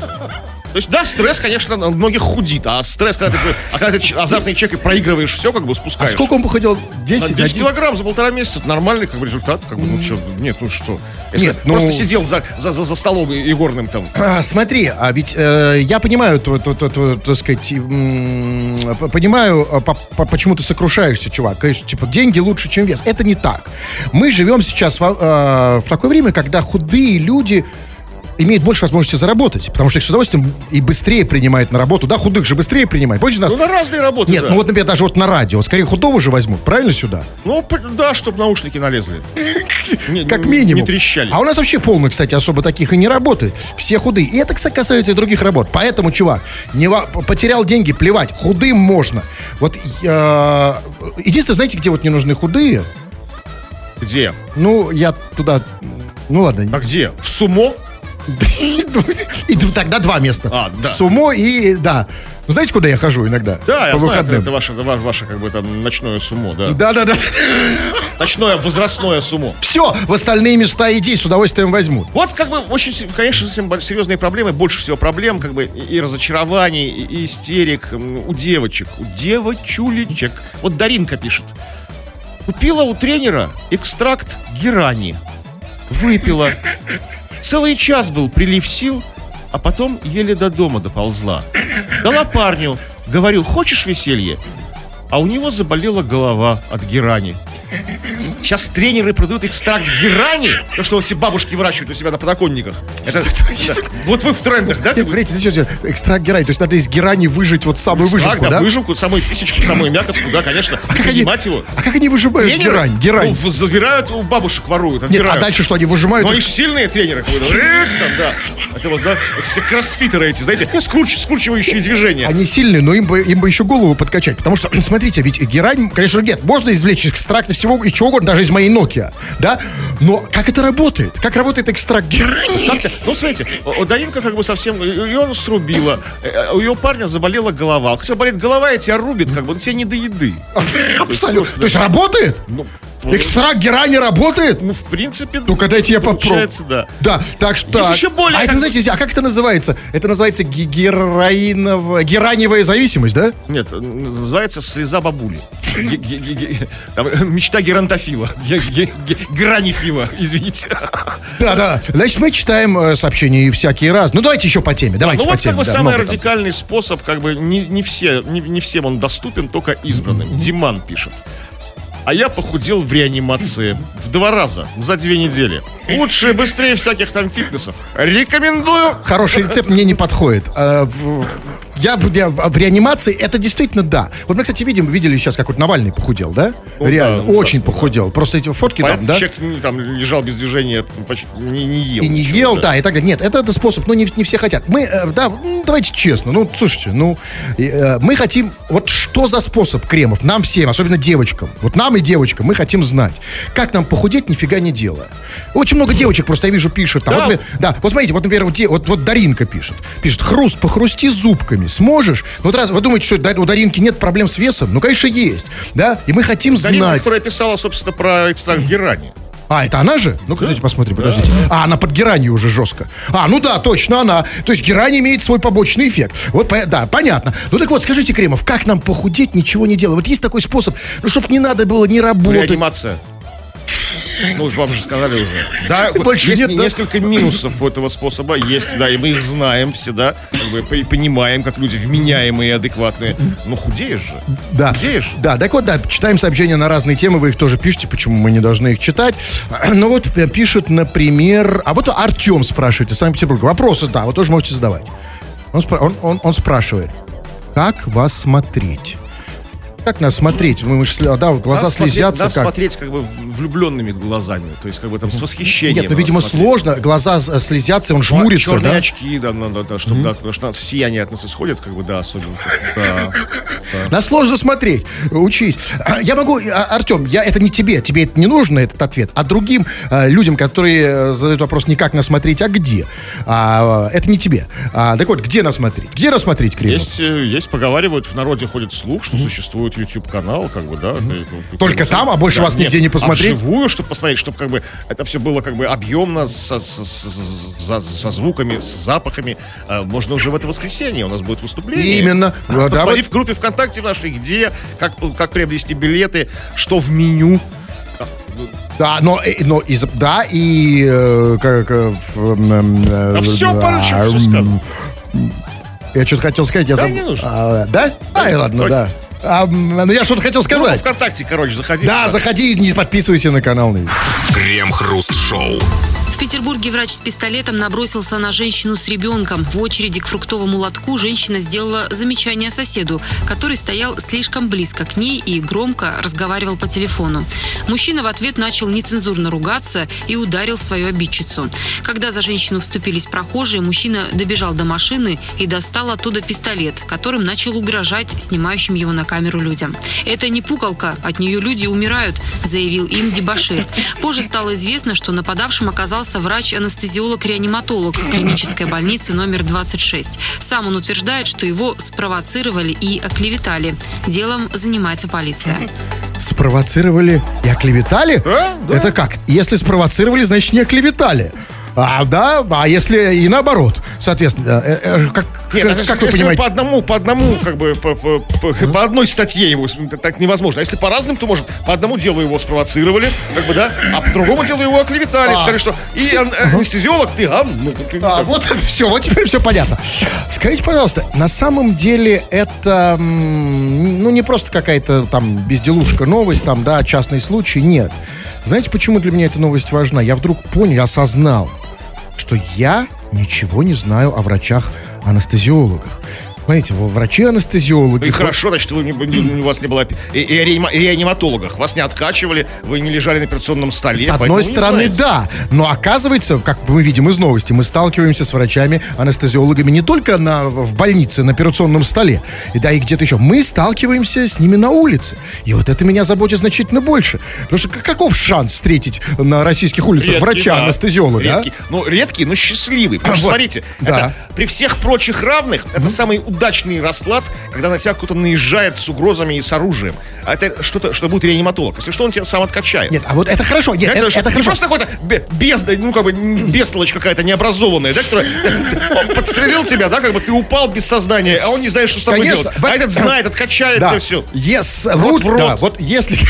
То есть, да, стресс, конечно, многих худит, а стресс, когда ты, а когда ты азартный человек и проигрываешь все, как бы А спускаешь. сколько он похудел? На 10? 10 килограмм за полтора месяца, это нормальный как бы результат, как бы, ну что, нет, ну что. Если Нет, ну- просто сидел за, за, за, за столом и- игорным там. А, смотри, а ведь э, я понимаю, то, то, то, то, так сказать, понимаю, а, по- по- почему ты сокрушаешься, чувак. Конечно, типа, деньги лучше, чем вес. Это не так. Мы живем сейчас во- э, в такое время, когда худые люди имеют больше возможности заработать, потому что их с удовольствием и быстрее принимают на работу. Да, худых же быстрее принимают. Помните нас? Ну, на разные работы, Нет, да. ну вот, например, даже вот на радио. Скорее худого же возьмут, правильно сюда? Ну, да, чтобы наушники налезли. Как минимум. Не трещали. А у нас вообще полно, кстати, особо таких и не работает. Все худые. И это, кстати, касается и других работ. Поэтому, чувак, не потерял деньги, плевать. Худым можно. Вот э, единственное, знаете, где вот не нужны худые? Где? Ну, я туда... Ну ладно. А где? В сумо? И тогда два места. А, да. В Сумо и... Да. Ну, знаете, куда я хожу иногда? Да, я По знаю, это, выходным. ваше, ваше, ваше, как бы, там, ночное сумо, да. Да-да-да. Ночное возрастное сумо. Все, в остальные места иди, с удовольствием возьмут. Вот, как бы, очень, конечно, серьезные проблемы, больше всего проблем, как бы, и, разочарований, и, истерик у девочек, у девочулечек. Вот Даринка пишет. Купила у тренера экстракт герани. Выпила. Целый час был прилив сил, а потом еле до дома доползла. Дала парню. Говорю, хочешь веселье? А у него заболела голова от герани. Сейчас тренеры продают экстракт герани, то, что все бабушки выращивают у себя на подоконниках. Это, да. Вот вы в трендах, да? Нет, погодите, что, экстракт герани. То есть надо из герани выжать вот самую Экстракт, выжимку, да, выжимку, самую писечку, самую мякотку, да, конечно. А как они, его. а как они выжимают Тренеры, герань? Герань. ну, забирают, у бабушек воруют, Нет, отбирают. а дальше что, они выжимают? Ну, их- они же сильные тренеры, как бы, да, рыц там, да. Это вот, да, это все кроссфитеры эти, знаете, скруч, скручивающие движения. Они сильные, но им бы, им бы еще голову подкачать. Потому что, смотрите, ведь герань, конечно, нет, можно извлечь из экстракта всего и чего угодно, даже из моей Nokia, да? Но как это работает? Как работает экстракт герани? Ну, смотрите, Даринка как бы совсем, ее он срубила, э, у ее парня заболела голова. У тебя болит голова, и тебя рубит, как бы, он тебе не до еды. Абсолютно. То есть работает? Ну, Экстракт герани работает? ну, в принципе, Ну-ка дайте я попробую. да. Да, так что... Есть еще более А это, как- знаете, а как это называется? Это называется ге- героиновая... Гераниевая зависимость, да? Нет, называется «Слеза бабули». Там, Мечта геронтофила. Ге- ге- ге- Гранифила, извините. Да, да. Значит, мы читаем э, сообщения и всякие раз. Ну, давайте еще по теме. Давайте Ну по вот теме. как бы да, самый радикальный способ, как бы не, не, все, не, не всем он доступен, только избранным. Диман пишет. А я похудел в реанимации в два раза за две недели. Лучше и быстрее всяких там фитнесов. Рекомендую. Хороший рецепт мне не подходит. В- Я в, я в реанимации, это действительно да. Вот мы, кстати, видим, видели сейчас, как вот Навальный похудел, да? Ну Реально, да, очень ужасно, похудел. Просто эти фотки там, Поэтому да? человек не, там лежал без движения, почти не, не ел. И не ел, да. и так далее. Нет, это, это способ, но не, не все хотят. Мы, э, да, м, давайте честно, ну, слушайте, ну, э, мы хотим, вот что за способ кремов? Нам всем, особенно девочкам, вот нам и девочкам, мы хотим знать, как нам похудеть, нифига не делая. Очень много девочек просто, я вижу, пишут. Там, Да. вот, например, да, вот смотрите, вот, например, вот, вот, вот Даринка пишет. Пишет, хруст, похрусти зубками, сможешь? Ну, вот раз вы думаете, что да- у Даринки нет проблем с весом? Ну, конечно, есть, да? И мы хотим Дарина, знать. которая писала, собственно, про экстракт герани. А, это она же? Ну, подождите, посмотрим, подождите. А, она под геранью уже жестко. А, ну да, точно она. То есть герань имеет свой побочный эффект. Вот, да, понятно. Ну так вот, скажите, Кремов, как нам похудеть, ничего не делая? Вот есть такой способ, ну, чтобы не надо было не работать. Реанимация. Ну, вам же сказали уже. Да, Больше есть нет, да? несколько минусов у этого способа. Есть, да, и мы их знаем все, да. Как бы по- понимаем, как люди вменяемые и адекватные. Но худеешь же. Да. Худеешь. Да, так вот, да, читаем сообщения на разные темы, вы их тоже пишете, почему мы не должны их читать. Ну вот э, пишет, например, а вот Артем спрашивает из Санкт-Петербурга. Вопросы, да, вы тоже можете задавать. Он, спра- он, он, он спрашивает, как вас смотреть? Как нас смотреть? Мы, мы ж сли- да, глаза Нас смотреть- слезятся. нас как? смотреть как бы влюбленными глазами. То есть как бы там с восхищением. Нет, ну, видимо, смотреть. сложно, глаза слезятся, он жмурится, Черные да? очки, да, надо, да, чтобы, да, потому что сияние от нас исходит, как бы, да, особенно. Да. На сложно смотреть. Учись. Я могу, а, Артем, я, это не тебе, тебе это не нужно, этот ответ, а другим а, людям, которые э, задают вопрос не как нас смотреть, а где. А, это не тебе. А, так вот, где нас смотреть? Где нас смотреть, Кремов? Есть, э, есть, поговаривают, в народе ходит слух, что существуют YouTube канал, как бы, да. ну, Только ну, там, а больше да, вас нет, нигде не посмотреть? А вживую, чтобы посмотреть, чтобы как бы это все было как бы объемно, со, со- со- со- звуками, с запахами. А, Можно уже в это воскресенье у нас будет выступление. Именно. Да, да, Посмотри вот- в группе ВКонтакте нашей, где, как, как приобрести билеты, что в меню. Да, но, э, но из, да, и э, как... э, э, Да все, да, все сказано. Я что-то хотел сказать, я Да забыл. не нужно. А, да? Ай, ладно, Ой. да. А, ну, я что-то хотел Ну, сказать. ВКонтакте, короче, заходи. Да, заходи, не подписывайся на канал. Крем-хруст-шоу. В Петербурге врач с пистолетом набросился на женщину с ребенком. В очереди к фруктовому лотку женщина сделала замечание соседу, который стоял слишком близко к ней и громко разговаривал по телефону. Мужчина в ответ начал нецензурно ругаться и ударил свою обидчицу. Когда за женщину вступились прохожие, мужчина добежал до машины и достал оттуда пистолет, которым начал угрожать снимающим его на камеру людям. «Это не пукалка, от нее люди умирают», заявил им Дебашир. Позже стало известно, что нападавшим оказался врач-анестезиолог-реаниматолог клинической больницы номер 26. Сам он утверждает, что его спровоцировали и оклеветали. Делом занимается полиция. Спровоцировали и оклеветали? Да, да. Это как? Если спровоцировали, значит не оклеветали. А, да, а если и наоборот, соответственно, э, э, как, Нет, как, это как если вы понимаете? по одному, по одному, как бы, по, по- по- по одной статье его, так невозможно. А если по разным, то, может, по одному делу его спровоцировали, как бы, да, а по другому делу его оклеветали, А. сказали, что и ан- анестезиолог ты, а, ну, А, вот все, вот теперь все понятно. Скажите, пожалуйста, на самом деле это, ну, не просто какая-то там безделушка, новость, там, да, частный случай, нет. Знаете, почему для меня эта новость важна? Я вдруг понял, осознал, что я ничего не знаю о врачах-анестезиологах. Знаете, врачи-анестезиологи... И хорошо, значит, вы у вас не было и, и реанима- и реаниматологах. Вас не откачивали, вы не лежали на операционном столе. С одной стороны, да. Но оказывается, как мы видим из новости, мы сталкиваемся с врачами, анестезиологами не только на, в больнице, на операционном столе, и да, и где-то еще. Мы сталкиваемся с ними на улице. И вот это меня заботит значительно больше. Потому что каков шанс встретить на российских улицах Редкий, да. врача-анестезиолога? а? Редкий. Ну, редкий, но счастливый. Потому А, что, вот. смотрите, Да. это при всех прочих равных, это самый удачный расклад, когда на тебя кто-то наезжает с угрозами и с оружием. А это что-то, что будет реаниматолог. Если что, он тебя сам откачает. Нет, а вот это хорошо. Нет, Знаете, это, это не хорошо. просто какой-то бе- без, ну, как бы, бестолочь какая-то необразованная, да, которая он подстрелил тебя, да, как бы ты упал без сознания, а он не знает, что с тобой Конечно. делать. А этот знает, откачает Да. все. Yes, в рот. да, вот если...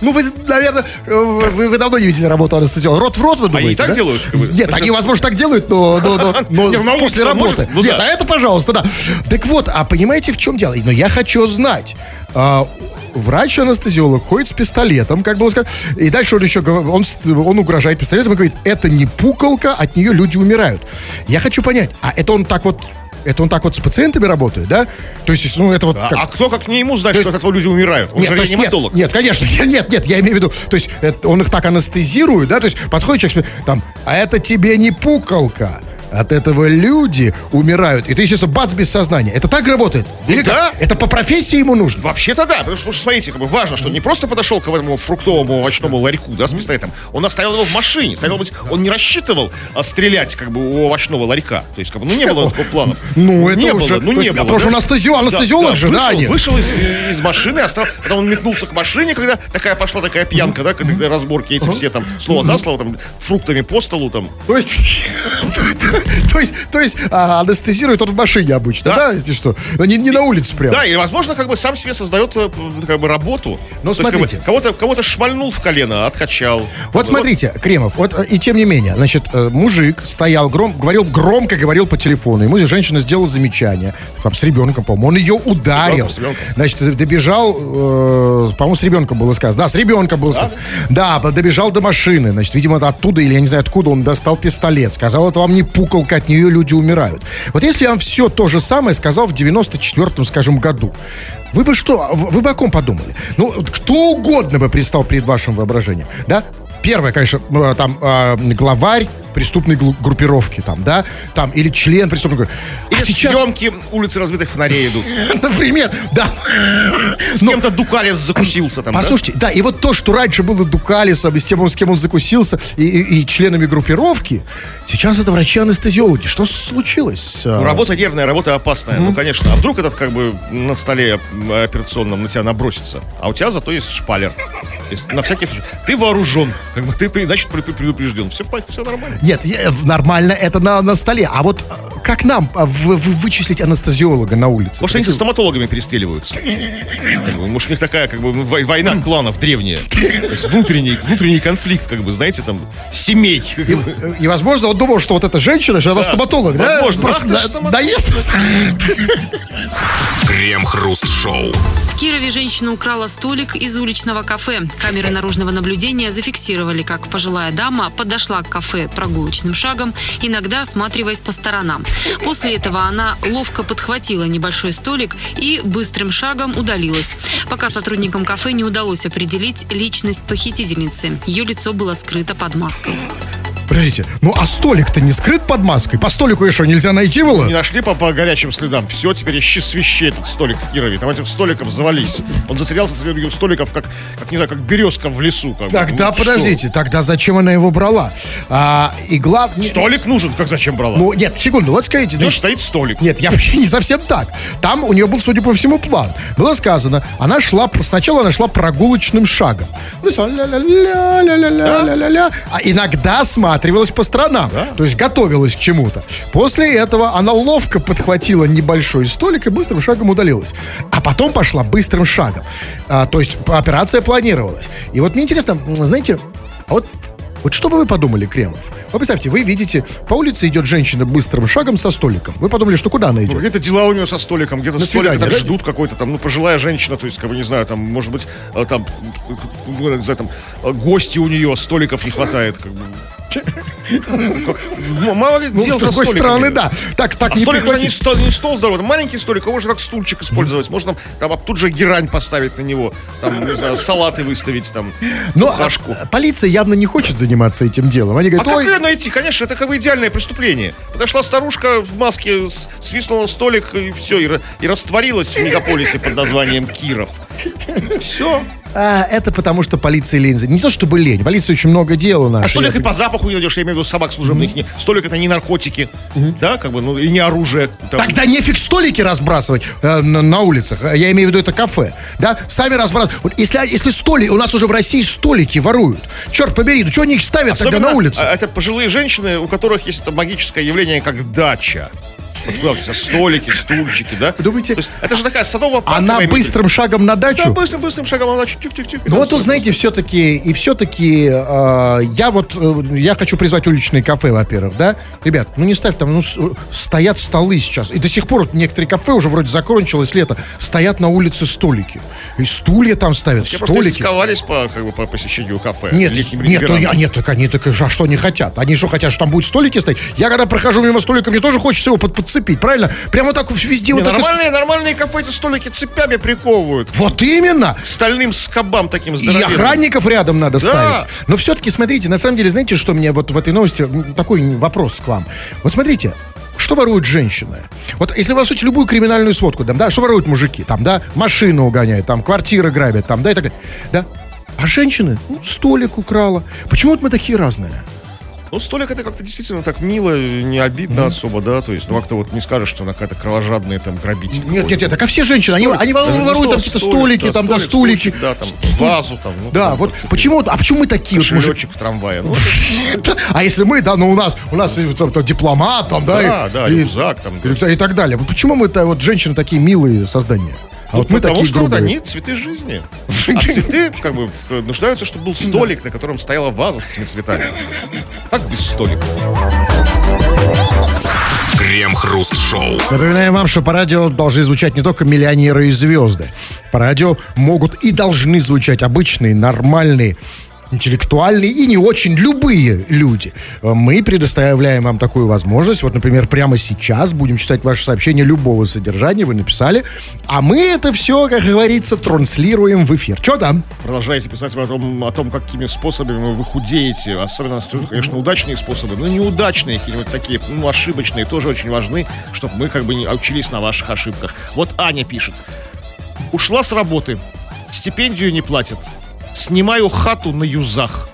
Ну, вы, наверное, э, вы, вы давно не видели работу анестезиолога. Рот в рот, вы думаете, и так делают? Нет, они, возможно, так делают, но, после работы. Ну Нет, а это, пожалуйста, да. Так вот, а понимаете, в чем дело? Но я хочу знать. а, Врач-анестезиолог ходит с пистолетом, как было сказано, и дальше он еще он, он угрожает пистолетом и говорит, это не пукалка, от нее люди умирают. Я хочу понять, а это он так вот, это он так вот с пациентами работает, да? То есть, ну, это вот А, как- а кто как не ему знает, что от этого люди умирают? Он нет, же то есть нет, реаниматолог. нет, конечно, нет, нет, я имею в виду, то есть это- он их так анестезирует, да, то есть подходит человек, там, а это тебе не пукалка, от этого люди умирают, и ты, естественно, бац, без сознания. Это так работает? Или да. как? Это по профессии ему нужно? Вообще-то да, потому что, потому что, смотрите, как бы важно, что не просто подошел к этому фруктовому овощному ларьку, да, с пистолетом, он оставил его в машине, стало быть, он не рассчитывал а, стрелять, как бы, у овощного ларька, то есть, как бы, ну, не было такого плана. Ну, это не уже- было, ну, не есть, было. потому что да. анестезио- анестезиолог же, да, вышел, они? вышел из, из машины, остал, потом он метнулся к машине, когда такая пошла такая пьянка, да, когда разборки эти все там, слово за слово, там, фруктами по столу, там, То есть, то есть, то есть а, анестезирует он в машине обычно, да, Да. если что? Ну, Не, не на улице прям. Да, и, возможно, как бы сам себе создает э, как бы работу. Ну, То есть, как бы, смотрите. кого-то, кого-то шмальнул в колено, откачал. Вот смотрите, Кремов, вот э, и тем не менее, значит, э, мужик стоял, гром, говорил, громко говорил по телефону, ему женщина сделала замечание, там, с ребенком, по-моему, он ее ударил. с ребенком. Значит, добежал, э, по-моему, с ребенком было сказано, да, с ребенком было сказано. Да, добежал до машины, значит, видимо, оттуда, или я не знаю откуда, он достал пистолет, сказал, это вам не пукалка, от нее люди умирают. Вот если я вам все то же самое сказал в 94-м, скажем, году, вы бы что, вы бы о ком подумали? Ну, кто угодно бы предстал перед вашим воображением, да? Первое, конечно, э, там э, главарь преступной группировки, там, да, там, или член преступной группировки. Или А сейчас, съемки улицы разбитых фонарей идут. например, да. С кем-то Дукалес закусился там? Послушайте, да, и вот то, что раньше было Дукалисом, и с тем, с кем он закусился, и, членами группировки, сейчас это врачи-анестезиологи. Что случилось? Ну, А, работа нервная, работа опасная. Ну, конечно. А вдруг этот как бы на столе операционном на тебя набросится? А у тебя зато есть шпалер. Есть на всякий случай. Ты вооружен. Как бы ты, значит, предупрежден. Все, все нормально. Нет, я- нормально это на, на столе. А вот э, как нам а, в- в- вычислить анестезиолога на улице? Может, они со стоматологами перестреливаются. Как бы, может, у них такая, как бы, вой- война кланов древняя. То есть внутренний, внутренний конфликт, как бы, знаете, там, семей. И, бы. и, возможно, он думал, что вот эта женщина, что она Да, стоматолог, да? возможно. Просто Ах ты ж Крем-хруст-шоу. В Кирове женщина украла столик из уличного кафе. Камеры наружного наблюдения зафиксировали, как пожилая дама подошла к кафе прогулочным шагом, иногда осматриваясь по сторонам. После этого она ловко подхватила небольшой столик и быстрым шагом удалилась. Пока сотрудникам кафе не удалось определить личность похитительницы. Ее лицо было скрыто под маской. Подождите, ну а столик-то не скрыт под маской? По столику еще нельзя найти было? Не нашли по, по горячим следам. Все, теперь ищи свищи этот столик в Кирове. Там этих столиков завались. Он затерялся среди других столиков, как, как не знаю, как березка в лесу. Как тогда ну, подождите, что? тогда зачем она его брала? А, и главное... Столик нужен, как зачем брала? Ну, нет, секунду, вот скажите. Ну, стоит столик. Нет, я вообще не совсем так. Там у нее был, судя по всему, план. Было сказано, она шла, сначала она шла прогулочным шагом. Ну, ля-ля-ля-ля-ля-ля-ля. А иногда смотрит осматривалась по сторонам. То есть готовилась к чему-то. После этого она ловко подхватила небольшой столик и быстрым шагом удалилась. А потом пошла быстрым шагом. А, то есть операция планировалась. И вот мне интересно, знаете, а вот вот что бы вы подумали, Кремов? Вы представьте, вы видите, по улице идет женщина быстррым шагом со столиком. Вы подумали, что куда она Ну, идет? Какие-то дела у нее со столиком, где-то На столик да? ждут какой-то там, ну, пожилая женщина, то есть, как бы, не знаю, там, может быть, э, там, э, не знаю, там, э, гости у нее, столиков не хватает, как бы. Как- Мало ли Ну, с другой стороны, да. Так, так А не столик не, стол, не стол здоровый, маленький столик, его же как стульчик использовать. Можно там, тут же герань поставить на него, там, не знаю, салаты выставить, там, Но а, флажку. полиция явно не хочет заниматься этим делом. Они А говорят, как ой, ее найти? Конечно, это как бы идеальное преступление. Подошла старушка в маске, свистнула столик и все, и, и растворилась в мегаполисе под названием Киров. Все. А, это потому, что полиция лень. Не то чтобы лень, полиция очень много дел у нас. А столик и по запаху не найдешь, я имею в виду собак служебных. Не- Столик это не наркотики, да, как бы, ну и не оружие. там. Тогда нефиг столики разбрасывать э, на, на улицах. Я имею в виду это кафе. Да? Сами разбрасывают. Если, если столик, у нас уже в России столики воруют. Черт побери, ну что они их ставят тогда на улице? а, это пожилые женщины, у которых есть это магическое явление, как дача. Куда столики, стульчики, да? Думаете, есть это же такая садово-парковая Она быстрым шагом на дачу? Да, быстрым, быстрым шагом она чик-чик-чик. Ну вот тут, знаете, все-таки, и все-таки э, я вот, э, я хочу призвать уличные кафе, во-первых, да? Ребят, ну не ставь там, ну стоят столы сейчас, и до сих пор вот некоторые кафе уже вроде закончилось лето, стоят на улице столики. И стулья там ставят, просто столики. истосковались по, как бы, по посещению кафе. Нет, нет, ну, я- нет, так они так, а что они хотят? Они что хотят, что там будут столики стоять? Я когда прохожу мимо столика, мне тоже хочется его под- подцепить, правильно? Прямо так везде Не, вот так. и с- нормальные, нормальные кафе эти столики цепями приковывают. Вот именно! К стальным скобам таким И здоровенным. охранников рядом надо Да. ставить. Но все-таки, смотрите, на самом деле, знаете, что мне вот в этой новости, такой вопрос к вам. Вот смотрите, что воруют женщины? Вот если по сути, любую криминальную сводку, там, да, что воруют мужики? Там, да, машину угоняют, там, квартиры грабят, там, да, и так далее. Да? А женщины, ну, столик украла. Почему вот мы такие разные? Ну, столик это как-то действительно так мило, не обидно особо, да, то есть, ну, как-то вот не скажешь, что она какая-то кровожадная там грабитель. Нет, нет, нет, так а все женщины, они, они Даже не воруют там какие-то столик, столики, да, там, да, столик, стулики. стульчик, Да, там, Ст- вазу там. ну, Да, там, вот вот, почему, а почему мы такие вот? Кошелечек в трамвае. Ну, А если мы, да, ну у нас, у нас там, там, дипломат, там, да, Да, да, рюкзак там, да. и так далее. Почему мы, то вот женщины такие милые создания? А вот мы Потому такие что вот грубые. они цветы жизни. А цветы, как бы, нуждаются, чтобы был столик, на котором стояла ваза с этими цветами. Как без столика? Крем-хруст-шоу. Напоминаем вам, что по радио должны звучать не только миллионеры и звезды. По радио могут и должны звучать обычные, нормальные интеллектуальные и не очень любые люди. Мы предоставляем вам такую возможность. Вот, например, прямо сейчас будем читать ваши сообщения любого содержания, вы написали, а мы это все, как говорится, транслируем в эфир. Что там? Продолжайте писать о том, о том, какими способами вы худеете. Особенно, конечно, удачные способы, но неудачные, какие-нибудь такие, ну, ошибочные, тоже очень важны, чтобы мы как бы не учились на ваших ошибках. Вот Аня пишет. Ушла с работы, стипендию не платят, снимаю хату на юзах.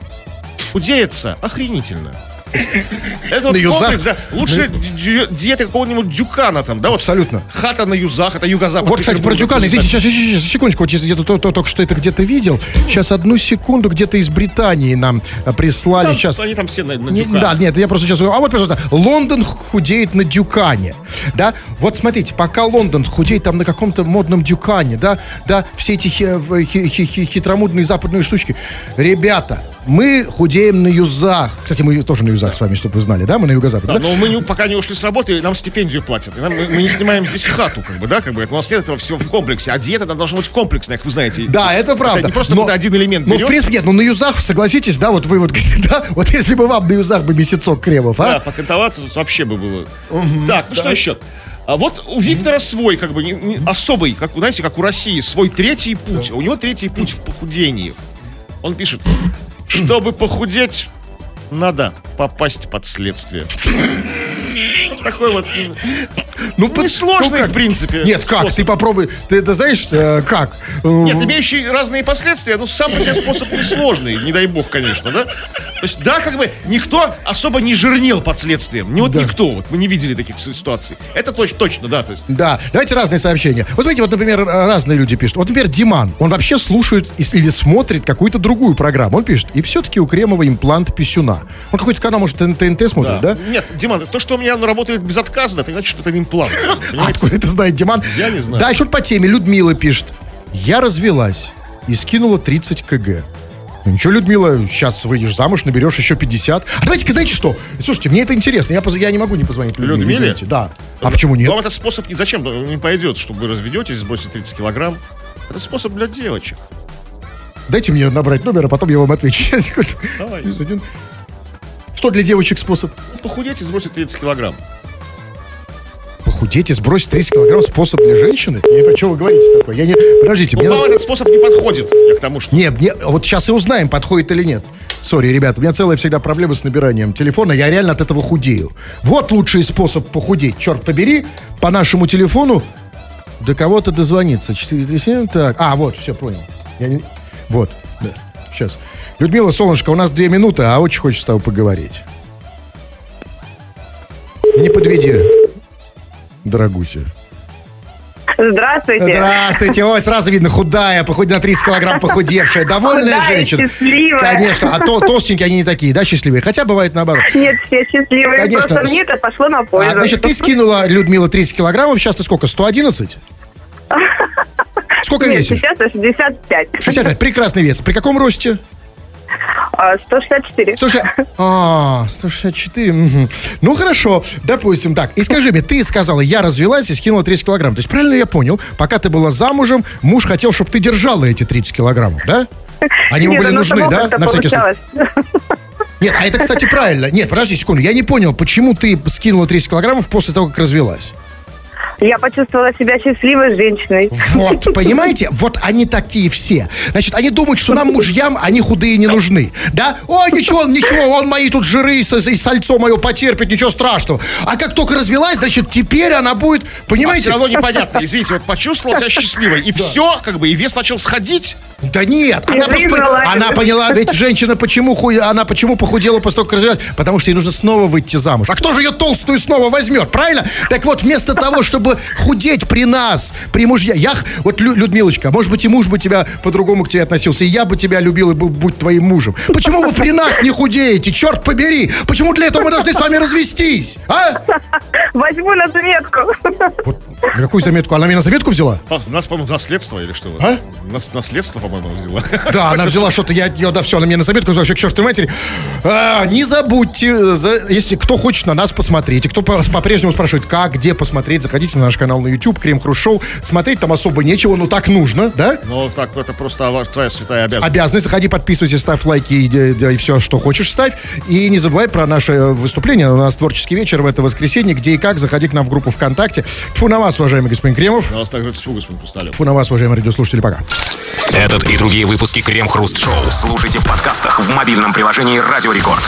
Худеется охренительно. Это вот комплекс, да. Лучше ди- диета какого-нибудь дюкана там, да, Абсолютно. хата на юзах, это юго-запад. Вот, кстати, про Дюкана, извините, сейчас, сейчас, секундочку, где-то то- то- только что это где-то видел. Сейчас одну секунду, где-то из Британии нам а, прислали. Сейчас. Они там все на, на Не- Дюкана. да, нет, я просто сейчас говорю. А вот, пожалуйста, Лондон худеет на Дюкане. Да, вот смотрите, пока Лондон худеет там на каком-то модном Дюкане, да, да, все эти хитромудные западные штучки. Ребята, мы худеем на юзах. Кстати, мы тоже на юзах с вами, чтобы вы знали, да, мы на юго-западе. Да, да? но мы не- пока не ушли с работы, нам стипендию платят. И нам- мы, мы не снимаем здесь хату, как бы, да, как бы. У нас нет этого всего в комплексе. А диета должна быть комплексная, как вы знаете. Да, это правда. не просто Но- один элемент Ну, в принципе, нет, ну на юзах, согласитесь, да, вот вы вот, да, вот если бы вам на юзах бы месяцок кремов, Да, а? покантоваться тут вообще бы было. так, ну что еще? А вот у Виктора свой, как бы, не- не- особый, как, знаете, как у России, свой третий путь. У него третий путь в похудении. Он пишет, чтобы похудеть, надо попасть под следствие. Такой вот Ну, под- несложный, ну, как? в принципе. Нет, как? способ. Ты попробуй, ты это знаешь, э, как? Э, Нет, имеющий разные последствия, но сам по себе способ несложный, не дай бог, конечно, да? То есть, да, как бы никто особо не жирнел под следствием. Не вот никто, вот мы не видели таких ситуаций. Это точ- точно, да, то есть. Да, давайте разные сообщения. Вот смотрите, вот, например, э, разные люди пишут. Вот, например, Диман, он вообще слушает или смотрит какую-то другую программу. Он пишет, и все-таки у Кремова имплант писюна. Он какой-то канал, может, ТНТ смотрит, да? Нет, Диман, то, что у меня работает безотказно, это значит, что это имплант. Откуда это знает Диман? Я не знаю. Да, что по теме. Людмила пишет. Я развелась и скинула 30 кг. Ну ничего, Людмила, сейчас выйдешь замуж, наберешь еще 50. А давайте-ка, знаете что? Слушайте, мне это интересно. Я, поз- я не могу не позвонить Людмиле. Людмиле? извините. Да. А почему нет? Вам этот способ не зачем не пойдет, чтобы вы разведетесь, сбросите 30 килограмм. Это способ для девочек. Дайте мне набрать номер, а потом я вам отвечу. Давай. Что для девочек способ? Похудеть и сбросить 30 килограмм. Похудеть и сбросить 30 килограмм способ для женщины? Не понимаю, что вы говорите такое. Я не... Подождите, Ну, мне вам надо- этот способ не подходит. Я к тому, что... Не, вот сейчас и узнаем, подходит или нет. Сори, ребята, у меня целая всегда проблема с набиранием телефона. Я реально от этого худею. Вот лучший способ похудеть. Черт побери, по нашему телефону до кого-то дозвониться. 437, так. А, вот, все, понял. Я не- Вот, да. Сейчас. Людмила, солнышко, у нас две минуты, а очень хочется с тобой поговорить. Не подведи, дорогуся. Здравствуйте. Здравствуйте. Ой, сразу видно, худая, похудь на 30 килограмм похудевшая. Довольная Худая, женщина. счастливая. Конечно. А то толстенькие они не такие, да, счастливые? Хотя бывает наоборот. Нет, все счастливые. Конечно. Просто мне это пошло на пользу. А, значит, ты скинула, Людмила, 30 килограммов. Сейчас ты сколько, 111? Сколько Нет, весишь? сейчас 65. 65. Прекрасный вес. При каком росте? А, 164. 160... А, 164. мгм. Ну, хорошо. Допустим, так. И скажи мне, ты сказала, я развелась и скинула 30 килограмм. То есть, правильно я понял, пока ты была замужем, муж хотел, чтобы ты держала эти 30 килограммов, да? Они ему были нужны, да? На всякий случай. Нет, а это, кстати, правильно. Нет, подожди секунду. Я не понял, почему ты скинула 30 килограммов после того, как развелась? Я почувствовала себя счастливой женщиной. Вот, понимаете? Вот они такие все. Значит, они думают, что нам, мужьям, они худые не нужны. Да? Ой, ничего, ничего, он мои тут жиры и, сальцо мое потерпит, ничего страшного. А как только развелась, значит, теперь она будет, Все понимаете? равно непонятно. Извините, вот почувствовала себя счастливой. И все, как бы, и вес начал сходить. Да нет, она просто она поняла, ведь женщина почему она почему похудела после того, как развелась? Потому что ей нужно снова выйти замуж. А кто же ее толстую снова возьмет, правильно? Так вот, вместо того, чтобы худеть при нас, при мужья, я, вот, Лю- Людмилочка, может быть, и муж бы тебя по-другому к тебе относился, и я бы тебя любил и был будь твоим мужем. Почему вы при нас не худеете, черт побери? Почему для этого мы должны с вами развестись, а? Возьму на заметку. Вот, какую заметку? Она меня на заметку взяла? А, У нас, по-моему, наследство или что? А? Нас, наследство, по-моему, взяла. Да, она взяла что-то, я ее, да, все, она мне на заметку взяла, к чертовой матери. А, не забудьте, за- если кто хочет на нас посмотреть, и кто по- по-прежнему спрашивает, как, где посмотреть, заходите на наш канал на YouTube, Крем Хруст Шоу. Смотреть там особо нечего, но так нужно, да? Ну, так, это просто твоя святая обязанность. Обязанность. Заходи, подписывайся, ставь лайки и, и- и все, что хочешь, ставь. И не забывай про наше выступление. У нас творческий вечер в это воскресенье. Где и как, заходи к нам в группу ВКонтакте. Фу на вас, уважаемый господин Кремов. На вас также тьфу, господин Хрусталев. Фу на вас, уважаемые радиослушатели. Пока. Этот и другие выпуски Крем Хруст Шоу слушайте в подкастах в мобильном приложении Радио Рекорд.